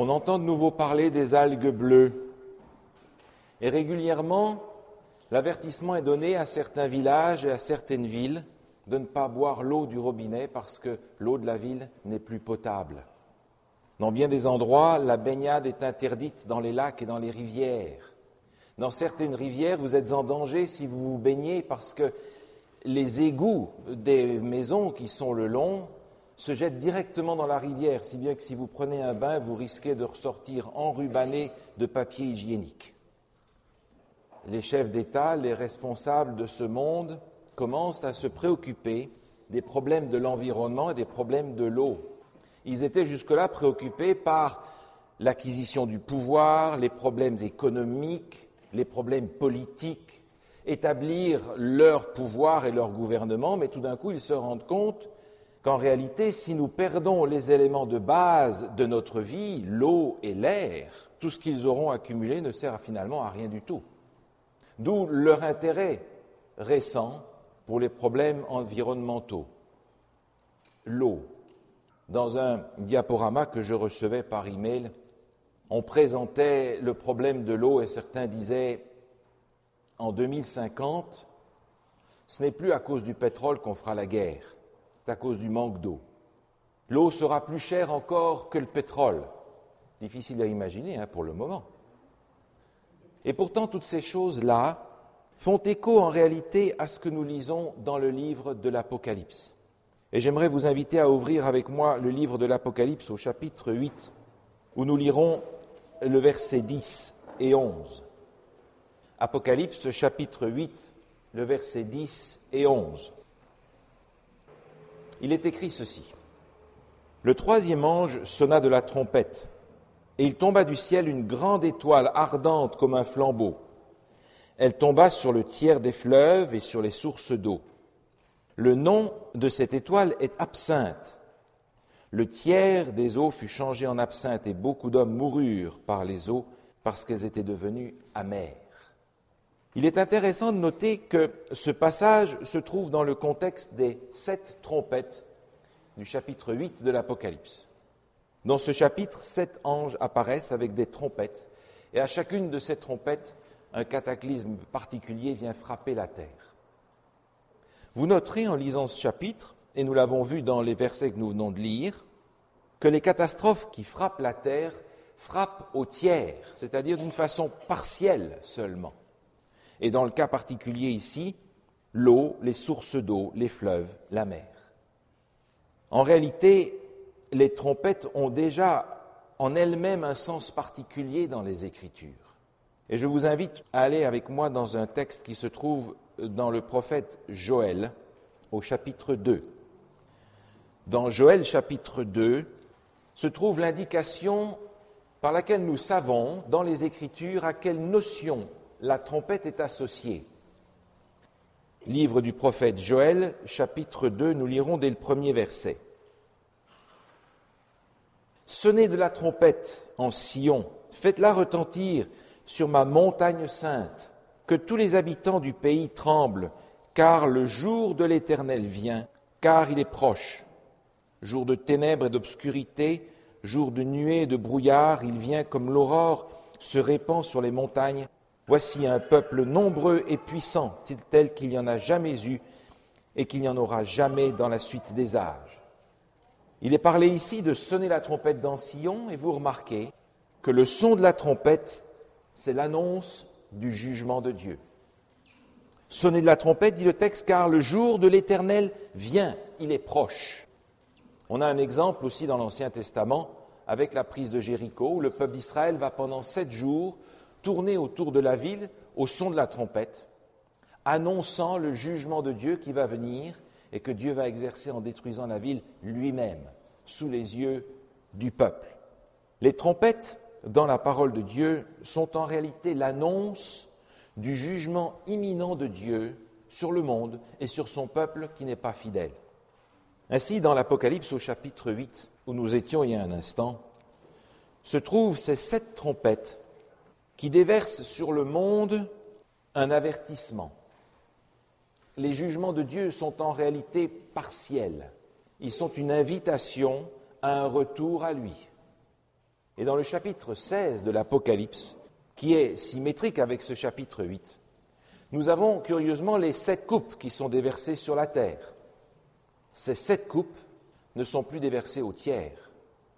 On entend de nouveau parler des algues bleues. Et régulièrement, l'avertissement est donné à certains villages et à certaines villes de ne pas boire l'eau du robinet parce que l'eau de la ville n'est plus potable. Dans bien des endroits, la baignade est interdite dans les lacs et dans les rivières. Dans certaines rivières, vous êtes en danger si vous vous baignez parce que les égouts des maisons qui sont le long se jettent directement dans la rivière, si bien que si vous prenez un bain, vous risquez de ressortir enrubanné de papier hygiénique. Les chefs d'État, les responsables de ce monde commencent à se préoccuper des problèmes de l'environnement et des problèmes de l'eau. Ils étaient jusque-là préoccupés par l'acquisition du pouvoir, les problèmes économiques, les problèmes politiques, établir leur pouvoir et leur gouvernement, mais tout d'un coup ils se rendent compte qu'en réalité, si nous perdons les éléments de base de notre vie, l'eau et l'air, tout ce qu'ils auront accumulé ne sert finalement à rien du tout. D'où leur intérêt récent pour les problèmes environnementaux. L'eau. Dans un diaporama que je recevais par email, on présentait le problème de l'eau et certains disaient en 2050, ce n'est plus à cause du pétrole qu'on fera la guerre, à cause du manque d'eau. L'eau sera plus chère encore que le pétrole. Difficile à imaginer hein, pour le moment. Et pourtant, toutes ces choses-là font écho en réalité à ce que nous lisons dans le livre de l'Apocalypse. Et j'aimerais vous inviter à ouvrir avec moi le livre de l'Apocalypse au chapitre 8, où nous lirons le verset 10 et 11. Apocalypse chapitre 8, le verset 10 et 11. Il est écrit ceci. Le troisième ange sonna de la trompette, et il tomba du ciel une grande étoile ardente comme un flambeau elle tomba sur le tiers des fleuves et sur les sources d'eau. Le nom de cette étoile est absinthe. Le tiers des eaux fut changé en absinthe et beaucoup d'hommes moururent par les eaux parce qu'elles étaient devenues amères. Il est intéressant de noter que ce passage se trouve dans le contexte des sept trompettes du chapitre 8 de l'Apocalypse. Dans ce chapitre, sept anges apparaissent avec des trompettes, et à chacune de ces trompettes, un cataclysme particulier vient frapper la terre. Vous noterez en lisant ce chapitre, et nous l'avons vu dans les versets que nous venons de lire, que les catastrophes qui frappent la terre frappent au tiers, c'est-à-dire d'une façon partielle seulement. Et dans le cas particulier ici, l'eau, les sources d'eau, les fleuves, la mer. En réalité, les trompettes ont déjà en elles-mêmes un sens particulier dans les Écritures. Et je vous invite à aller avec moi dans un texte qui se trouve dans le prophète Joël, au chapitre 2. Dans Joël chapitre 2 se trouve l'indication par laquelle nous savons dans les Écritures à quelle notion la trompette est associée. Livre du prophète Joël, chapitre 2, nous lirons dès le premier verset. Sonnez de la trompette en Sion, faites-la retentir sur ma montagne sainte, que tous les habitants du pays tremblent, car le jour de l'Éternel vient, car il est proche. Jour de ténèbres et d'obscurité, jour de nuées et de brouillard, il vient comme l'aurore se répand sur les montagnes. Voici un peuple nombreux et puissant, tel qu'il n'y en a jamais eu et qu'il n'y en aura jamais dans la suite des âges. Il est parlé ici de sonner la trompette dans Sion, et vous remarquez que le son de la trompette c'est l'annonce du jugement de Dieu. Sonnez de la trompette, dit le texte, car le jour de l'Éternel vient, il est proche. On a un exemple aussi dans l'Ancien Testament avec la prise de Jéricho, où le peuple d'Israël va pendant sept jours tourner autour de la ville au son de la trompette, annonçant le jugement de Dieu qui va venir et que Dieu va exercer en détruisant la ville lui-même, sous les yeux du peuple. Les trompettes dans la parole de Dieu sont en réalité l'annonce du jugement imminent de Dieu sur le monde et sur son peuple qui n'est pas fidèle. Ainsi, dans l'Apocalypse au chapitre 8, où nous étions il y a un instant, se trouvent ces sept trompettes qui déversent sur le monde un avertissement. Les jugements de Dieu sont en réalité partiels. Ils sont une invitation à un retour à lui. Et dans le chapitre 16 de l'Apocalypse, qui est symétrique avec ce chapitre 8, nous avons curieusement les sept coupes qui sont déversées sur la terre. Ces sept coupes ne sont plus déversées au tiers,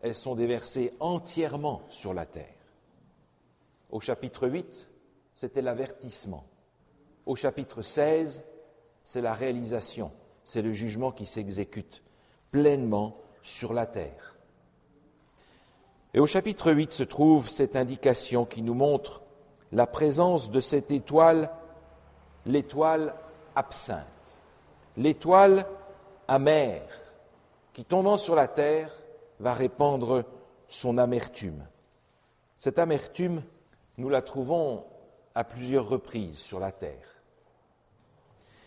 elles sont déversées entièrement sur la terre. Au chapitre 8, c'était l'avertissement. Au chapitre 16, c'est la réalisation, c'est le jugement qui s'exécute pleinement sur la terre. Et au chapitre 8 se trouve cette indication qui nous montre la présence de cette étoile, l'étoile absinthe, l'étoile amère, qui tombant sur la terre va répandre son amertume. Cette amertume, nous la trouvons à plusieurs reprises sur la terre.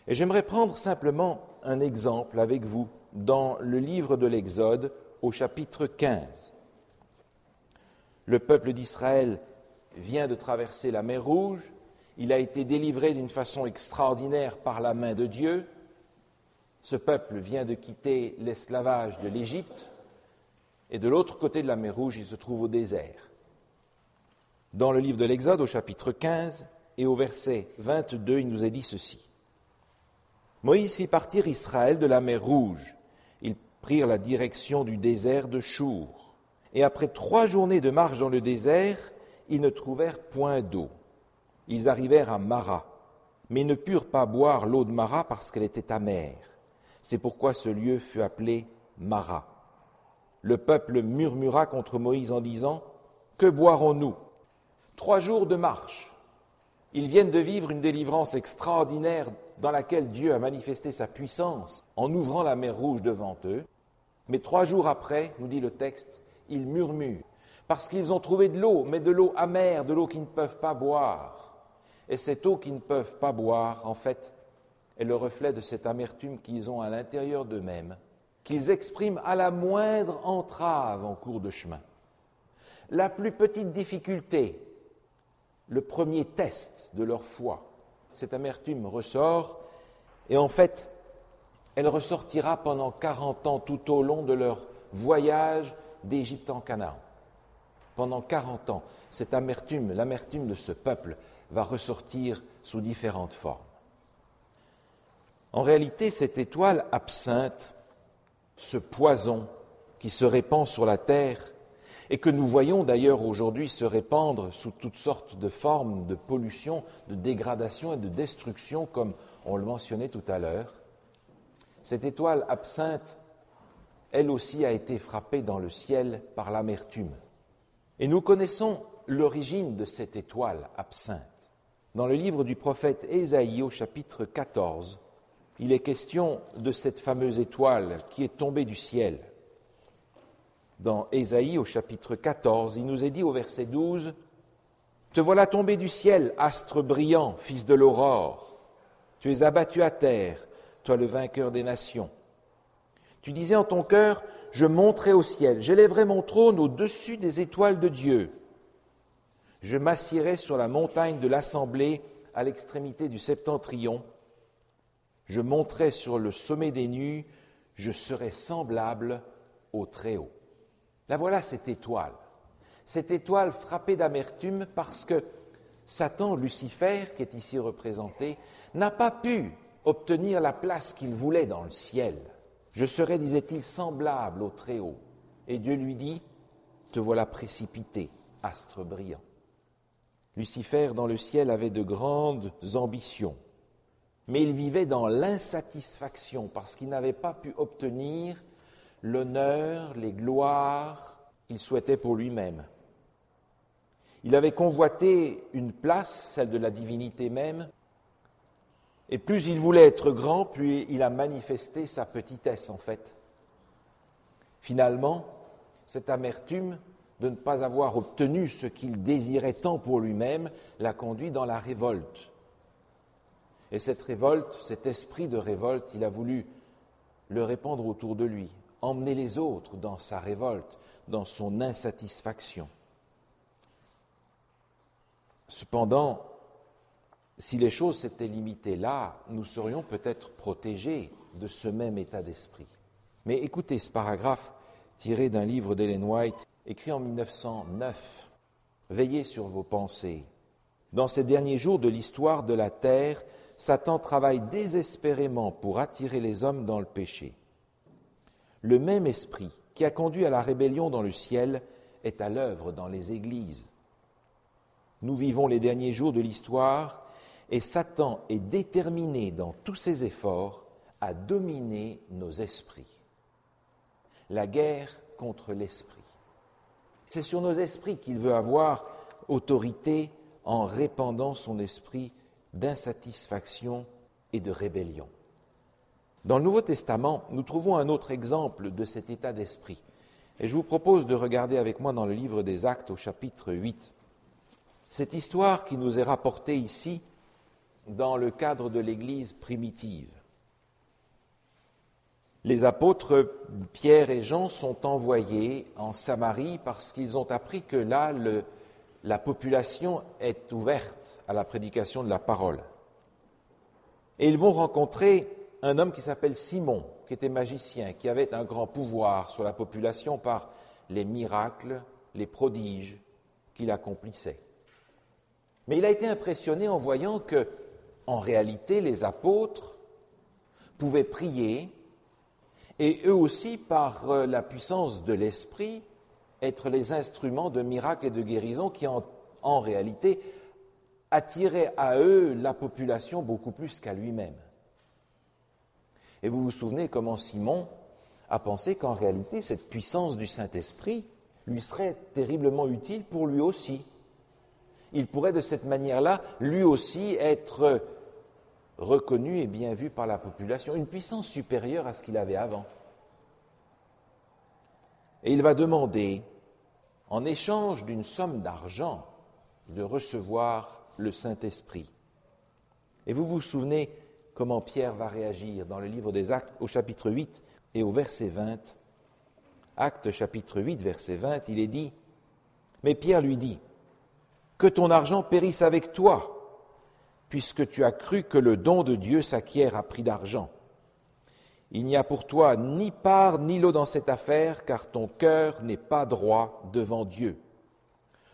Et j'aimerais prendre simplement un exemple avec vous dans le livre de l'Exode au chapitre 15. Le peuple d'Israël vient de traverser la mer Rouge, il a été délivré d'une façon extraordinaire par la main de Dieu, ce peuple vient de quitter l'esclavage de l'Égypte, et de l'autre côté de la mer Rouge, il se trouve au désert. Dans le livre de l'Exode, au chapitre 15 et au verset 22, il nous est dit ceci. Moïse fit partir Israël de la mer Rouge. Ils prirent la direction du désert de Chour et après trois journées de marche dans le désert, ils ne trouvèrent point d'eau. Ils arrivèrent à Mara, mais ne purent pas boire l'eau de Mara parce qu'elle était amère. C'est pourquoi ce lieu fut appelé Mara. Le peuple murmura contre Moïse en disant Que boirons-nous? Trois jours de marche. Ils viennent de vivre une délivrance extraordinaire dans laquelle Dieu a manifesté sa puissance en ouvrant la mer rouge devant eux. Mais trois jours après, nous dit le texte, ils murmurent, parce qu'ils ont trouvé de l'eau, mais de l'eau amère, de l'eau qu'ils ne peuvent pas boire. Et cette eau qu'ils ne peuvent pas boire, en fait, est le reflet de cette amertume qu'ils ont à l'intérieur d'eux-mêmes, qu'ils expriment à la moindre entrave en cours de chemin. La plus petite difficulté, le premier test de leur foi, cette amertume ressort, et en fait, elle ressortira pendant 40 ans tout au long de leur voyage d'Égypte en Canaan. Pendant 40 ans, cette amertume, l'amertume de ce peuple va ressortir sous différentes formes. En réalité, cette étoile absinthe, ce poison qui se répand sur la terre et que nous voyons d'ailleurs aujourd'hui se répandre sous toutes sortes de formes de pollution, de dégradation et de destruction, comme on le mentionnait tout à l'heure, cette étoile absinthe elle aussi a été frappée dans le ciel par l'amertume. Et nous connaissons l'origine de cette étoile absinthe. Dans le livre du prophète Ésaïe au chapitre 14, il est question de cette fameuse étoile qui est tombée du ciel. Dans Ésaïe au chapitre 14, il nous est dit au verset 12, Te voilà tombé du ciel, astre brillant, fils de l'aurore. Tu es abattu à terre, toi le vainqueur des nations. Tu disais en ton cœur, je monterai au ciel, j'élèverai mon trône au-dessus des étoiles de Dieu. Je m'assierai sur la montagne de l'assemblée à l'extrémité du septentrion. Je monterai sur le sommet des nues, je serai semblable au Très-Haut. La voilà cette étoile. Cette étoile frappée d'amertume parce que Satan, Lucifer, qui est ici représenté, n'a pas pu obtenir la place qu'il voulait dans le ciel. Je serai, disait-il, semblable au Très-Haut. Et Dieu lui dit, Te voilà précipité, astre brillant. Lucifer dans le ciel avait de grandes ambitions, mais il vivait dans l'insatisfaction parce qu'il n'avait pas pu obtenir l'honneur, les gloires qu'il souhaitait pour lui-même. Il avait convoité une place, celle de la divinité même, et plus il voulait être grand, plus il a manifesté sa petitesse, en fait. Finalement, cette amertume de ne pas avoir obtenu ce qu'il désirait tant pour lui-même l'a conduit dans la révolte. Et cette révolte, cet esprit de révolte, il a voulu le répandre autour de lui, emmener les autres dans sa révolte, dans son insatisfaction. Cependant, si les choses s'étaient limitées là, nous serions peut-être protégés de ce même état d'esprit. Mais écoutez ce paragraphe tiré d'un livre d'Ellen White écrit en 1909. Veillez sur vos pensées. Dans ces derniers jours de l'histoire de la terre, Satan travaille désespérément pour attirer les hommes dans le péché. Le même esprit qui a conduit à la rébellion dans le ciel est à l'œuvre dans les églises. Nous vivons les derniers jours de l'histoire et Satan est déterminé dans tous ses efforts à dominer nos esprits. La guerre contre l'esprit. C'est sur nos esprits qu'il veut avoir autorité en répandant son esprit d'insatisfaction et de rébellion. Dans le Nouveau Testament, nous trouvons un autre exemple de cet état d'esprit. Et je vous propose de regarder avec moi dans le livre des Actes au chapitre 8. Cette histoire qui nous est rapportée ici dans le cadre de l'Église primitive. Les apôtres Pierre et Jean sont envoyés en Samarie parce qu'ils ont appris que là, la population est ouverte à la prédication de la parole. Et ils vont rencontrer un homme qui s'appelle Simon, qui était magicien, qui avait un grand pouvoir sur la population par les miracles, les prodiges qu'il accomplissait. Mais il a été impressionné en voyant que, en réalité, les apôtres pouvaient prier et eux aussi, par euh, la puissance de l'Esprit, être les instruments de miracles et de guérison qui, en, en réalité, attiraient à eux la population beaucoup plus qu'à lui-même. Et vous vous souvenez comment Simon a pensé qu'en réalité, cette puissance du Saint-Esprit lui serait terriblement utile pour lui aussi? Il pourrait de cette manière-là, lui aussi, être reconnu et bien vu par la population, une puissance supérieure à ce qu'il avait avant. Et il va demander, en échange d'une somme d'argent, de recevoir le Saint-Esprit. Et vous vous souvenez comment Pierre va réagir dans le livre des Actes au chapitre 8 et au verset 20. Actes chapitre 8, verset 20, il est dit, mais Pierre lui dit, que ton argent périsse avec toi, puisque tu as cru que le don de Dieu s'acquiert à prix d'argent. Il n'y a pour toi ni part ni lot dans cette affaire, car ton cœur n'est pas droit devant Dieu.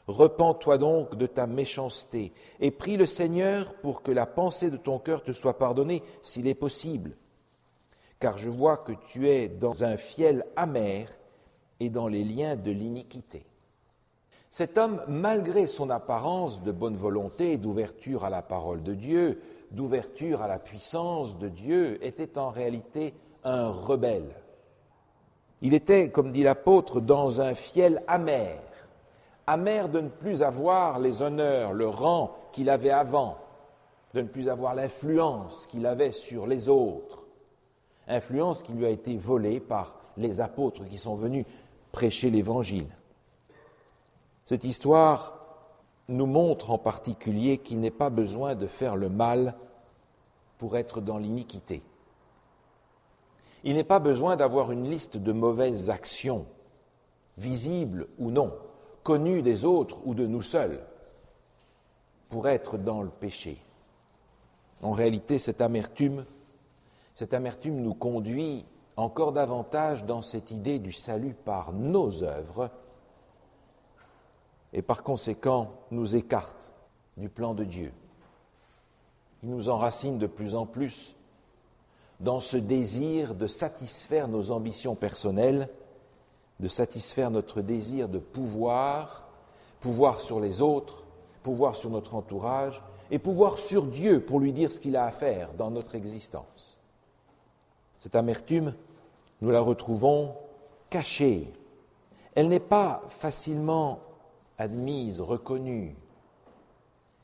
Repends-toi donc de ta méchanceté et prie le Seigneur pour que la pensée de ton cœur te soit pardonnée s'il est possible. Car je vois que tu es dans un fiel amer et dans les liens de l'iniquité. Cet homme, malgré son apparence de bonne volonté d'ouverture à la parole de Dieu, d'ouverture à la puissance de Dieu, était en réalité un rebelle. Il était, comme dit l'apôtre, dans un fiel amer, amer de ne plus avoir les honneurs, le rang qu'il avait avant, de ne plus avoir l'influence qu'il avait sur les autres, influence qui lui a été volée par les apôtres qui sont venus prêcher l'Évangile. Cette histoire nous montre en particulier qu'il n'est pas besoin de faire le mal pour être dans l'iniquité. Il n'est pas besoin d'avoir une liste de mauvaises actions, visibles ou non, des autres ou de nous seuls, pour être dans le péché. En réalité, cette amertume, cette amertume nous conduit encore davantage dans cette idée du salut par nos œuvres et par conséquent nous écarte du plan de Dieu. Il nous enracine de plus en plus dans ce désir de satisfaire nos ambitions personnelles, de satisfaire notre désir de pouvoir, pouvoir sur les autres, pouvoir sur notre entourage et pouvoir sur Dieu pour lui dire ce qu'il a à faire dans notre existence. Cette amertume, nous la retrouvons cachée. Elle n'est pas facilement admise, reconnue.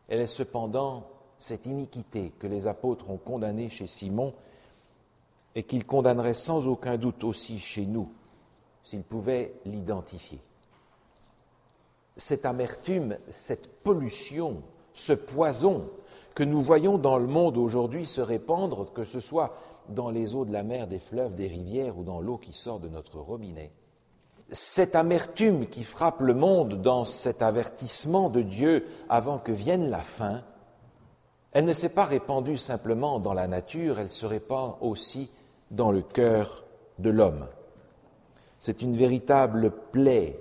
Elle est cependant cette iniquité que les apôtres ont condamnée chez Simon et qu'ils condamneraient sans aucun doute aussi chez nous s'ils pouvaient l'identifier. Cette amertume, cette pollution, ce poison que nous voyons dans le monde aujourd'hui se répandre, que ce soit dans les eaux de la mer, des fleuves, des rivières ou dans l'eau qui sort de notre robinet, cette amertume qui frappe le monde dans cet avertissement de Dieu avant que vienne la fin, elle ne s'est pas répandue simplement dans la nature, elle se répand aussi dans le cœur de l'homme. C'est une véritable plaie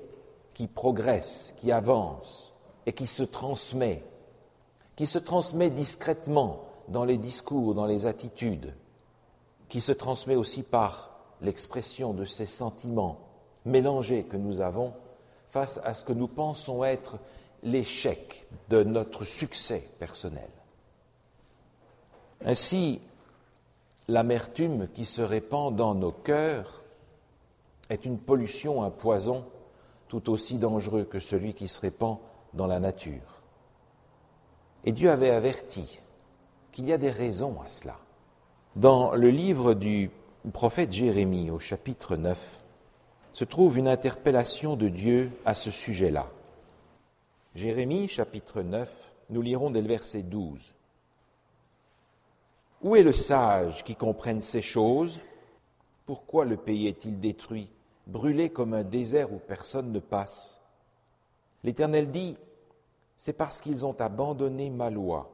qui progresse, qui avance et qui se transmet, qui se transmet discrètement dans les discours, dans les attitudes, qui se transmet aussi par l'expression de ces sentiments mélangés que nous avons face à ce que nous pensons être l'échec de notre succès personnel. Ainsi, l'amertume qui se répand dans nos cœurs est une pollution, un poison tout aussi dangereux que celui qui se répand dans la nature. Et Dieu avait averti qu'il y a des raisons à cela. Dans le livre du prophète Jérémie au chapitre 9 se trouve une interpellation de Dieu à ce sujet-là. Jérémie chapitre 9, nous lirons dès le verset 12. Où est le sage qui comprenne ces choses? Pourquoi le pays est-il détruit, brûlé comme un désert où personne ne passe? L'Éternel dit, c'est parce qu'ils ont abandonné ma loi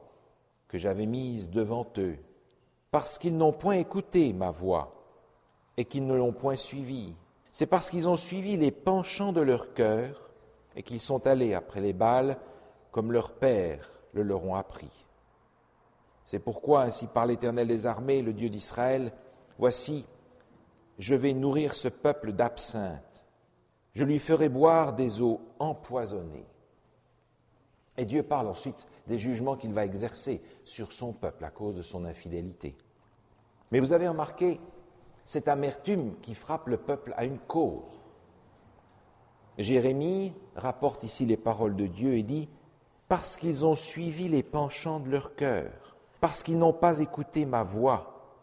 que j'avais mise devant eux, parce qu'ils n'ont point écouté ma voix et qu'ils ne l'ont point suivie. C'est parce qu'ils ont suivi les penchants de leur cœur et qu'ils sont allés après les balles comme leurs pères le leur ont appris. C'est pourquoi, ainsi par l'Éternel des armées, le Dieu d'Israël, voici, je vais nourrir ce peuple d'absinthe, je lui ferai boire des eaux empoisonnées. Et Dieu parle ensuite des jugements qu'il va exercer sur son peuple à cause de son infidélité. Mais vous avez remarqué cette amertume qui frappe le peuple à une cause. Jérémie rapporte ici les paroles de Dieu et dit Parce qu'ils ont suivi les penchants de leur cœur, parce qu'ils n'ont pas écouté ma voix,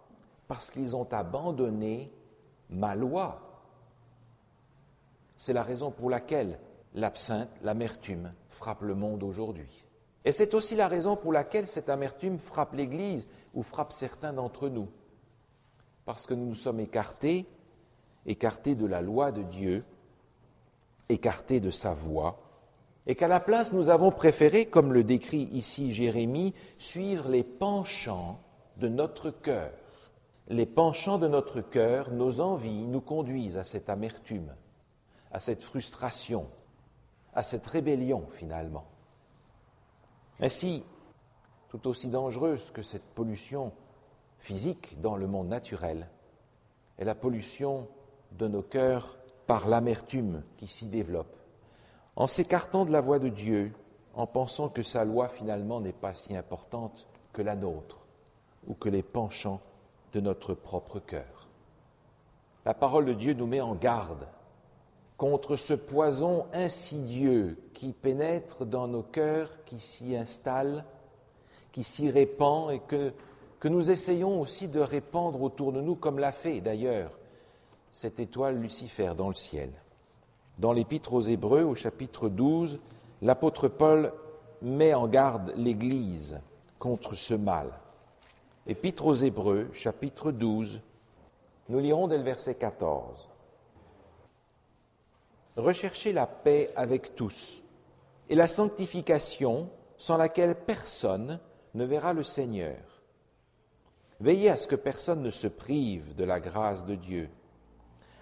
parce qu'ils ont abandonné ma loi. C'est la raison pour laquelle l'absinthe, l'amertume, frappe le monde aujourd'hui. Et c'est aussi la raison pour laquelle cette amertume frappe l'Église ou frappe certains d'entre nous. Parce que nous nous sommes écartés, écartés de la loi de Dieu, écartés de sa voix, et qu'à la place nous avons préféré, comme le décrit ici Jérémie, suivre les penchants de notre cœur. Les penchants de notre cœur, nos envies nous conduisent à cette amertume, à cette frustration, à cette rébellion finalement. Ainsi, tout aussi dangereuse que cette pollution physique dans le monde naturel est la pollution de nos cœurs par l'amertume qui s'y développe en s'écartant de la voie de Dieu, en pensant que sa loi finalement n'est pas si importante que la nôtre ou que les penchants de notre propre cœur. La parole de Dieu nous met en garde contre ce poison insidieux qui pénètre dans nos cœurs, qui s'y installe, qui s'y répand et que, nous essayons aussi de répandre autour de nous, comme l'a fait d'ailleurs cette étoile Lucifer dans le ciel. Dans l'Épître aux Hébreux, au chapitre 12, l'apôtre Paul met en garde l'Église contre ce mal. Épître aux Hébreux, chapitre 12, nous lirons dès le verset 14. Recherchez la paix avec tous et la sanctification sans laquelle personne ne verra le Seigneur. Veillez à ce que personne ne se prive de la grâce de Dieu,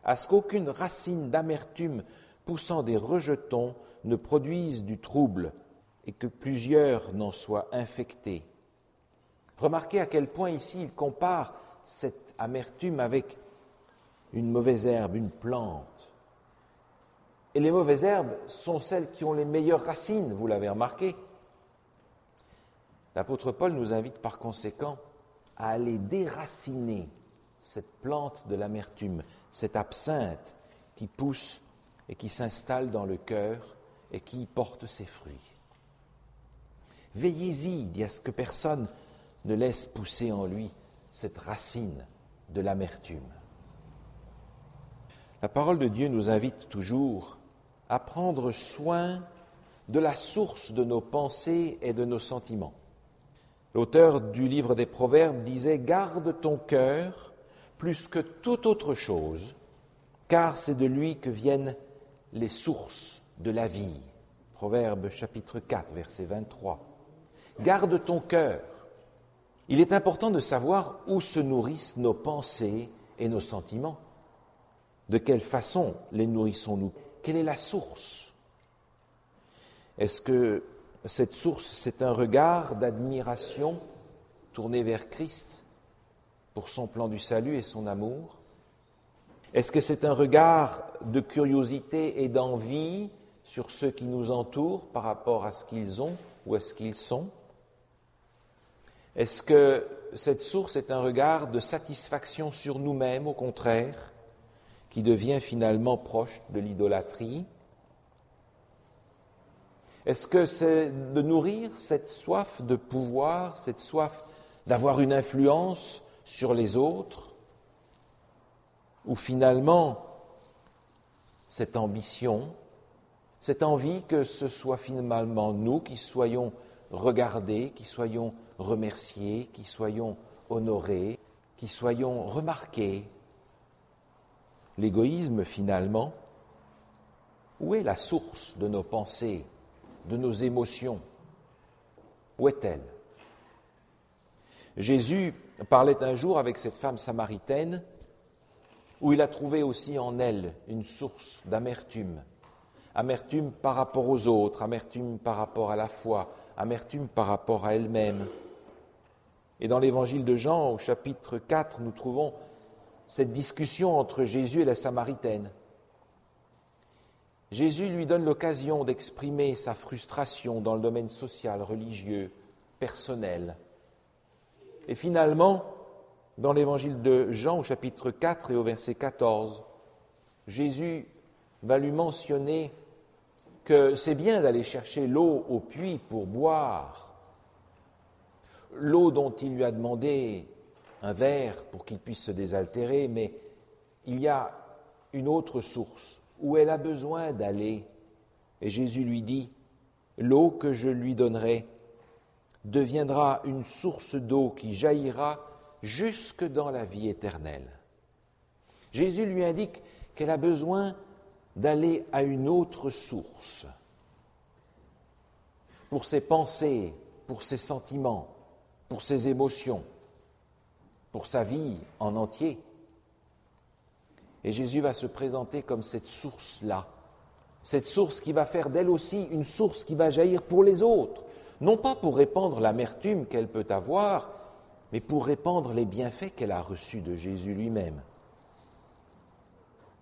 à ce qu'aucune racine d'amertume poussant des rejetons, ne produisent du trouble et que plusieurs n'en soient infectés. Remarquez à quel point ici il compare cette amertume avec une mauvaise herbe, une plante. Et les mauvaises herbes sont celles qui ont les meilleures racines, vous l'avez remarqué. L'apôtre Paul nous invite par conséquent à aller déraciner cette plante de l'amertume, cette absinthe qui pousse et qui s'installe dans le cœur et qui porte ses fruits. Veillez-y, à ce que personne ne laisse pousser en lui cette racine de l'amertume. La parole de Dieu nous invite toujours à prendre soin de la source de nos pensées et de nos sentiments. L'auteur du livre des Proverbes disait Garde ton cœur plus que toute autre chose, car c'est de lui que viennent les sources de la vie. Proverbe chapitre 4, verset 23. Garde ton cœur. Il est important de savoir où se nourrissent nos pensées et nos sentiments. De quelle façon les nourrissons-nous? Quelle est la source? Est-ce que cette source, c'est un regard d'admiration tourné vers Christ pour son plan du salut et son amour? Est-ce que c'est un regard de curiosité et d'envie sur ceux qui nous entourent par rapport à ce qu'ils ont ou à ce qu'ils sont? Est-ce que cette source est un regard de satisfaction sur nous-mêmes, au contraire, qui devient finalement proche de l'idolâtrie? Est-ce que c'est de nourrir cette soif de pouvoir, cette soif d'avoir une influence sur les autres? Ou finalement, cette ambition, cette envie que ce soit finalement nous qui soyons regardés, qui soyons remerciés, qui soyons honorés, qui soyons remarqués. L'égoïsme, finalement, où est la source de nos pensées, de nos émotions? Où est-elle? Jésus parlait un jour avec cette femme samaritaine où il a trouvé aussi en elle une source d'amertume. Amertume par rapport aux autres, amertume par rapport à la foi, amertume par rapport à elle-même. Et dans l'évangile de Jean, au chapitre 4, nous trouvons cette discussion entre Jésus et la Samaritaine. Jésus lui donne l'occasion d'exprimer sa frustration dans le domaine social, religieux, personnel. Et finalement, dans l'évangile de Jean au chapitre 4 et au verset 14, Jésus va lui mentionner que c'est bien d'aller chercher l'eau au puits pour boire, l'eau dont il lui a demandé un verre pour qu'il puisse se désaltérer, mais il y a une autre source où elle a besoin d'aller. Et Jésus lui dit, l'eau que je lui donnerai deviendra une source d'eau qui jaillira jusque dans la vie éternelle. Jésus lui indique qu'elle a besoin d'aller à une autre source pour ses pensées, pour ses sentiments, pour ses émotions, pour sa vie en entier. Et Jésus va se présenter comme cette source-là, cette source qui va faire d'elle aussi une source qui va jaillir pour les autres, non pas pour répandre l'amertume qu'elle peut avoir, mais pour répandre les bienfaits qu'elle a reçus de Jésus lui-même.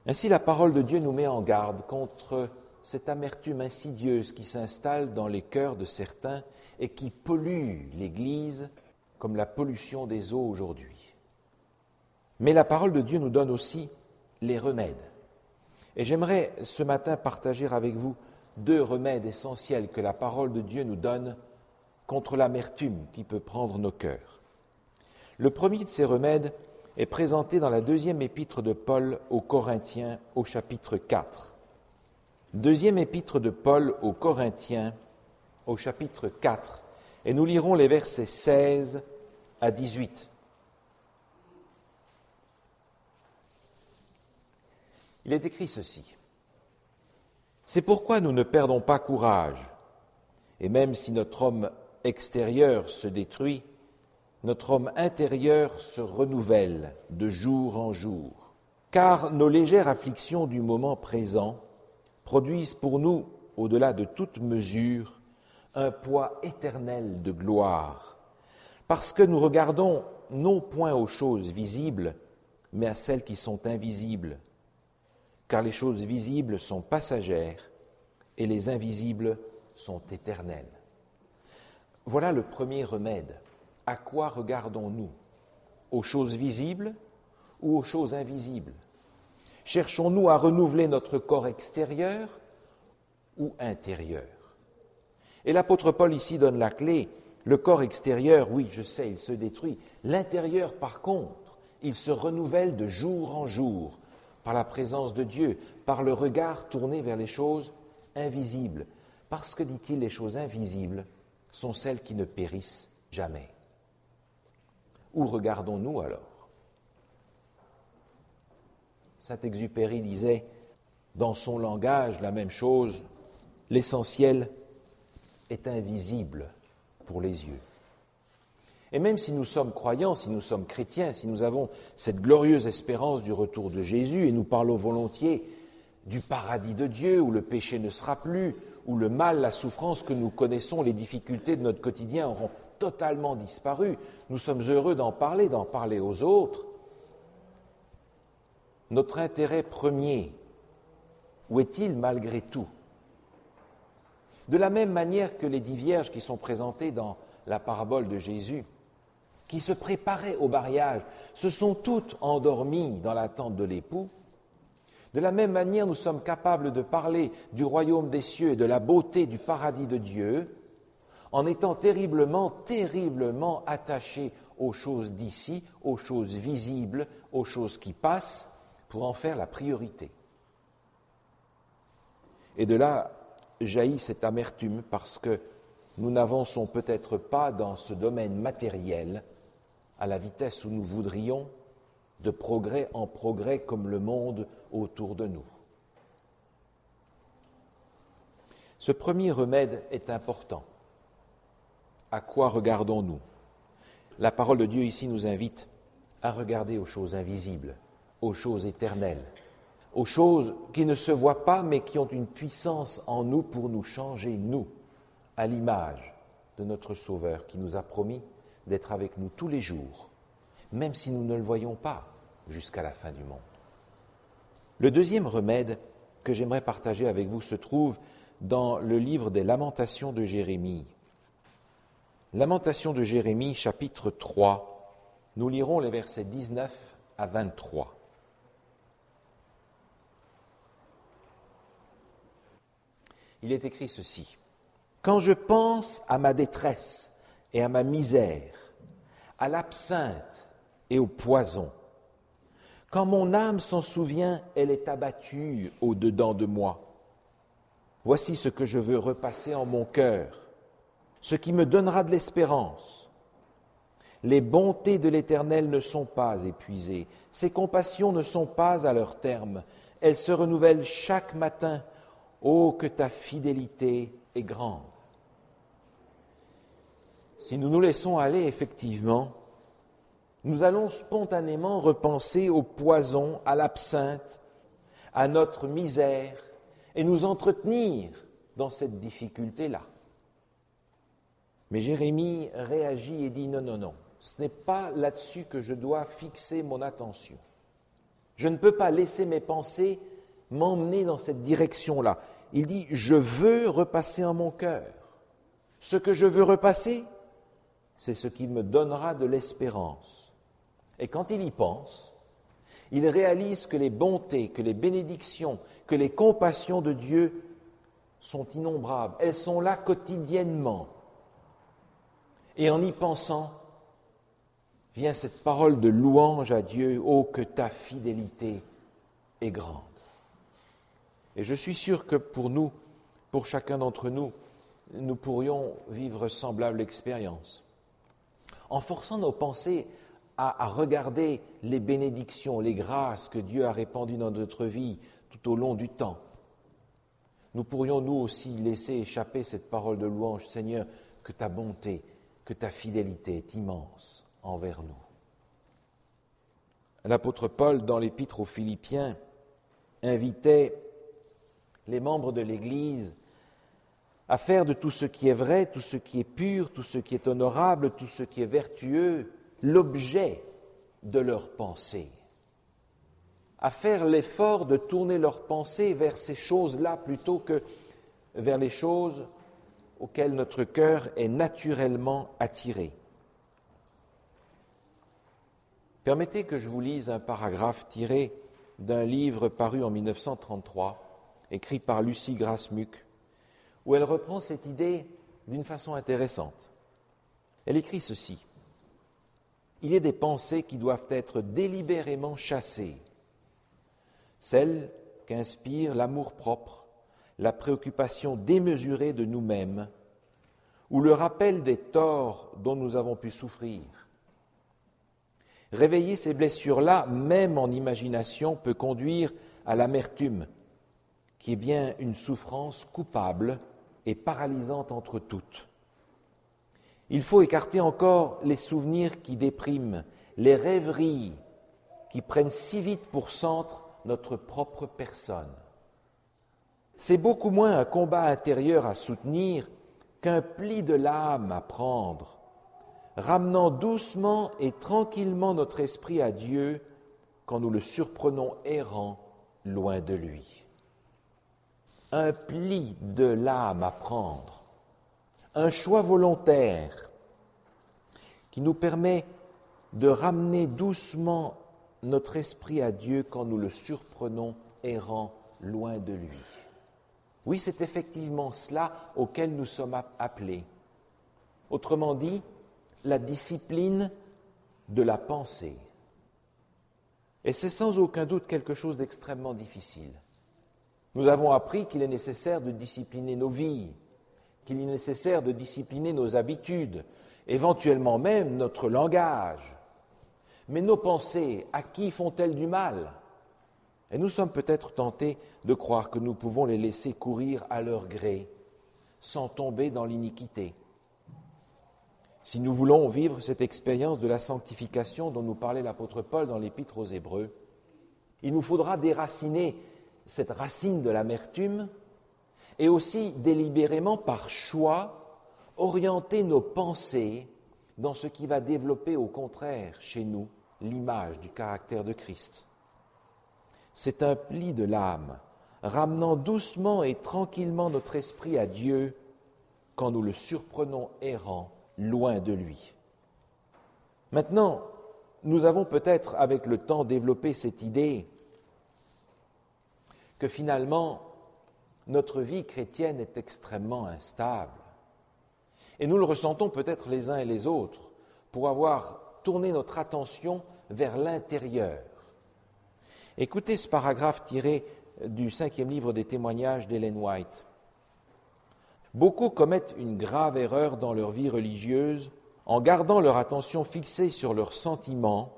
Ainsi la parole de Dieu nous met en garde contre cette amertume insidieuse qui s'installe dans les cœurs de certains et qui pollue l'Église comme la pollution des eaux aujourd'hui. Mais la parole de Dieu nous donne aussi les remèdes. Et j'aimerais ce matin partager avec vous deux remèdes essentiels que la parole de Dieu nous donne contre l'amertume qui peut prendre nos cœurs. Le premier de ces remèdes est présenté dans la deuxième épître de Paul aux Corinthiens au chapitre 4. Deuxième épître de Paul aux Corinthiens au chapitre 4. Et nous lirons les versets 16 à 18. Il est écrit ceci. C'est pourquoi nous ne perdons pas courage. Et même si notre homme extérieur se détruit, notre homme intérieur se renouvelle de jour en jour. Car nos légères afflictions du moment présent produisent pour nous, au-delà de toute mesure, un poids éternel de gloire, parce que nous regardons non point aux choses visibles, mais à celles qui sont invisibles, car les choses visibles sont passagères et les invisibles sont éternelles. Voilà le premier remède. À quoi regardons-nous? Aux choses visibles ou aux choses invisibles? Cherchons-nous à renouveler notre corps extérieur ou intérieur? Et l'apôtre Paul ici donne la clé. Le corps extérieur, oui, je sais, il se détruit. L'intérieur, par contre, il se renouvelle de jour en jour par la présence de Dieu, par le regard tourné vers les choses invisibles. Parce que, dit-il, les choses invisibles sont celles qui ne périssent jamais. Où regardons-nous alors? Saint-Exupéry disait dans son langage la même chose, l'essentiel est invisible pour les yeux. Et même si nous sommes croyants, si nous sommes chrétiens, si nous avons cette glorieuse espérance du retour de Jésus et nous parlons volontiers du paradis de Dieu où le péché ne sera plus, où le mal, la souffrance que nous connaissons, les difficultés de notre quotidien auront totalement disparu. Nous sommes heureux d'en parler, d'en parler aux autres. Notre intérêt premier, où est-il malgré tout? De la même manière que les dix vierges qui sont présentées dans la parabole de Jésus, qui se préparaient au mariage, se sont toutes endormies dans l'attente de l'époux, de la même manière, nous sommes capables de parler du royaume des cieux et de la beauté du paradis de Dieu en étant terriblement, terriblement attachés aux choses d'ici, aux choses visibles, aux choses qui passent, pour en faire la priorité. Et de là jaillit cette amertume parce que nous n'avançons peut-être pas dans ce domaine matériel à la vitesse où nous voudrions, de progrès en progrès comme le monde autour de nous. Ce premier remède est important. À quoi regardons-nous? La parole de Dieu ici nous invite à regarder aux choses invisibles, aux choses éternelles, aux choses qui ne se voient pas mais qui ont une puissance en nous pour nous changer, nous, à l'image de notre Sauveur qui nous a promis d'être avec nous tous les jours, même si nous ne le voyons pas jusqu'à la fin du monde. Le deuxième remède que j'aimerais partager avec vous se trouve dans le livre des Lamentations de Jérémie. Lamentations de Jérémie, chapitre 3. Nous lirons les versets 19 à 23. Il est écrit ceci. Quand je pense à ma détresse et à ma misère, à l'absinthe et au poison, quand mon âme s'en souvient, elle est abattue au-dedans de moi. Voici ce que je veux repasser en mon cœur, ce qui me donnera de l'espérance. Les bontés de l'Éternel ne sont pas épuisées, ses compassions ne sont pas à leur terme, elles se renouvellent chaque matin. Oh, que ta fidélité est grande. Si nous nous laissons aller effectivement, nous allons spontanément repenser au poison, à l'absinthe, à notre misère, et nous entretenir dans cette difficulté-là. Mais Jérémie réagit et dit non, non, non, ce n'est pas là-dessus que je dois fixer mon attention. Je ne peux pas laisser mes pensées m'emmener dans cette direction-là. Il dit, je veux repasser en mon cœur. Ce que je veux repasser, c'est ce qui me donnera de l'espérance. Et quand il y pense, il réalise que les bontés, que les bénédictions, que les compassions de Dieu sont innombrables. Elles sont là quotidiennement. Et en y pensant, vient cette parole de louange à Dieu, Oh, que ta fidélité est grande. Et je suis sûr que pour nous, pour chacun d'entre nous, nous pourrions vivre semblable expérience. En forçant nos pensées à, regarder les bénédictions, les grâces que Dieu a répandues dans notre vie tout au long du temps. Nous pourrions nous aussi laisser échapper cette parole de louange, Seigneur, que ta bonté, que ta fidélité est immense envers nous. L'apôtre Paul, dans l'épître aux Philippiens, invitait les membres de l'Église à faire de tout ce qui est vrai, tout ce qui est pur, tout ce qui est honorable, tout ce qui est vertueux, l'objet de leur pensée, à faire l'effort de tourner leur pensée vers ces choses-là plutôt que vers les choses auxquelles notre cœur est naturellement attiré. Permettez que je vous lise un paragraphe tiré d'un livre paru en 1933, écrit par Lucie Grasmuck, où elle reprend cette idée d'une façon intéressante. Elle écrit ceci il y a des pensées qui doivent être délibérément chassées, celles qu'inspire l'amour-propre, la préoccupation démesurée de nous-mêmes, ou le rappel des torts dont nous avons pu souffrir. Réveiller ces blessures-là, même en imagination, peut conduire à l'amertume, qui est bien une souffrance coupable et paralysante entre toutes. Il faut écarter encore les souvenirs qui dépriment, les rêveries qui prennent si vite pour centre notre propre personne. C'est beaucoup moins un combat intérieur à soutenir qu'un pli de l'âme à prendre, ramenant doucement et tranquillement notre esprit à Dieu quand nous le surprenons errant loin de lui. Un pli de l'âme à prendre, un choix volontaire qui nous permet de ramener doucement notre esprit à Dieu quand nous le surprenons errant loin de lui. Oui, c'est effectivement cela auquel nous sommes appelés. Autrement dit, la discipline de la pensée. Et c'est sans aucun doute quelque chose d'extrêmement difficile. Nous avons appris qu'il est nécessaire de discipliner nos vies, qu'il est nécessaire de discipliner nos habitudes, éventuellement même notre langage. Mais nos pensées, à qui font-elles du mal? Et nous sommes peut-être tentés de croire que nous pouvons les laisser courir à leur gré, sans tomber dans l'iniquité. Si nous voulons vivre cette expérience de la sanctification dont nous parlait l'apôtre Paul dans l'épître aux Hébreux, il nous faudra déraciner cette racine de l'amertume et aussi délibérément par choix orienter nos pensées dans ce qui va développer au contraire chez nous l'image du caractère de Christ. C'est un pli de l'âme, ramenant doucement et tranquillement notre esprit à Dieu quand nous le surprenons errant loin de lui. Maintenant, nous avons peut-être avec le temps développé cette idée que finalement, notre vie chrétienne est extrêmement instable. Et nous le ressentons peut-être les uns et les autres pour avoir tourné notre attention vers l'intérieur. Écoutez ce paragraphe tiré du cinquième livre des témoignages d'Hélène White. Beaucoup commettent une grave erreur dans leur vie religieuse en gardant leur attention fixée sur leurs sentiments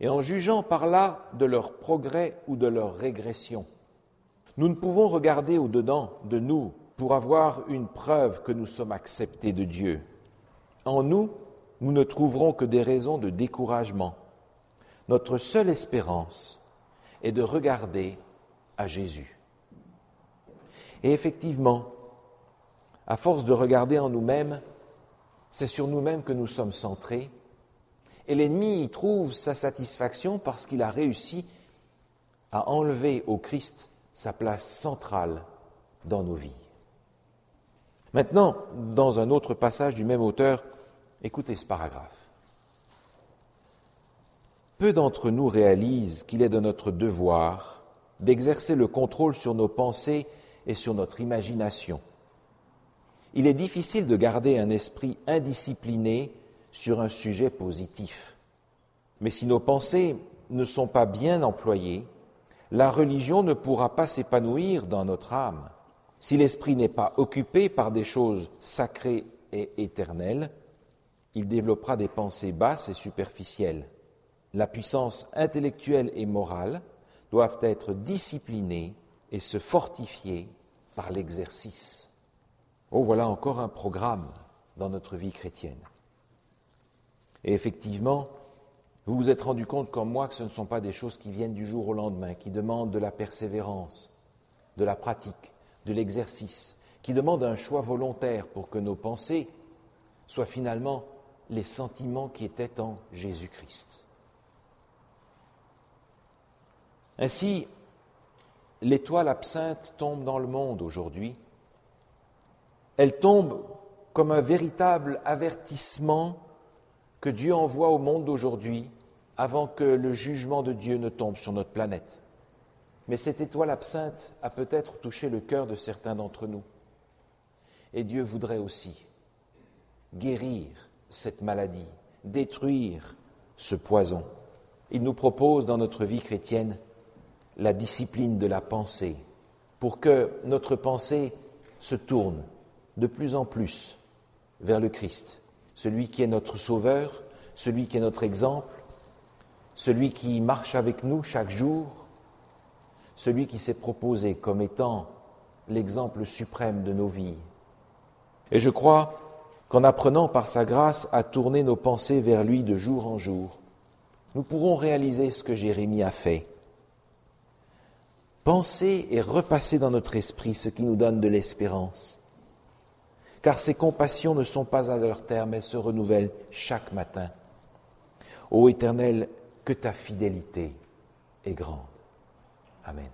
et en jugeant par là de leur progrès ou de leur régression. Nous ne pouvons regarder au-dedans de nous pour avoir une preuve que nous sommes acceptés de Dieu. En nous, nous ne trouverons que des raisons de découragement. Notre seule espérance est de regarder à Jésus. Et effectivement, à force de regarder en nous-mêmes, c'est sur nous-mêmes que nous sommes centrés. Et l'ennemi y trouve sa satisfaction parce qu'il a réussi à enlever au Christ sa place centrale dans nos vies. Maintenant, dans un autre passage du même auteur, écoutez ce paragraphe. Peu d'entre nous réalisent qu'il est de notre devoir d'exercer le contrôle sur nos pensées et sur notre imagination il est difficile de garder un esprit indiscipliné sur un sujet positif. Mais si nos pensées ne sont pas bien employées, la religion ne pourra pas s'épanouir dans notre âme. Si l'esprit n'est pas occupé par des choses sacrées et éternelles, il développera des pensées basses et superficielles. La puissance intellectuelle et morale doivent être disciplinées et se fortifier par l'exercice. Oh, voilà encore un programme dans notre vie chrétienne. Et effectivement, vous vous êtes rendu compte comme moi que ce ne sont pas des choses qui viennent du jour au lendemain, qui demandent de la persévérance, de la pratique, de l'exercice, qui demandent un choix volontaire pour que nos pensées soient finalement les sentiments qui étaient en Jésus-Christ. Ainsi, l'étoile absinthe tombe dans le monde aujourd'hui elle tombe comme un véritable avertissement que Dieu envoie au monde d'aujourd'hui avant que le jugement de Dieu ne tombe sur notre planète. Mais cette étoile absinthe a peut-être touché le cœur de certains d'entre nous. Et Dieu voudrait aussi guérir cette maladie, détruire ce poison. Il nous propose dans notre vie chrétienne la discipline de la pensée pour que notre pensée se tourne de plus en plus vers le Christ, celui qui est notre Sauveur, celui qui est notre exemple, celui qui marche avec nous chaque jour, celui qui s'est proposé comme étant l'exemple suprême de nos vies. Et je crois qu'en apprenant par sa grâce à tourner nos pensées vers lui de jour en jour, nous pourrons réaliser ce que Jérémie a fait. penser et repasser dans notre esprit ce qui nous donne de l'espérance. Car ces compassions ne sont pas à leur terme, elles se renouvellent chaque matin. Ô Éternel, que ta fidélité est grande. Amen.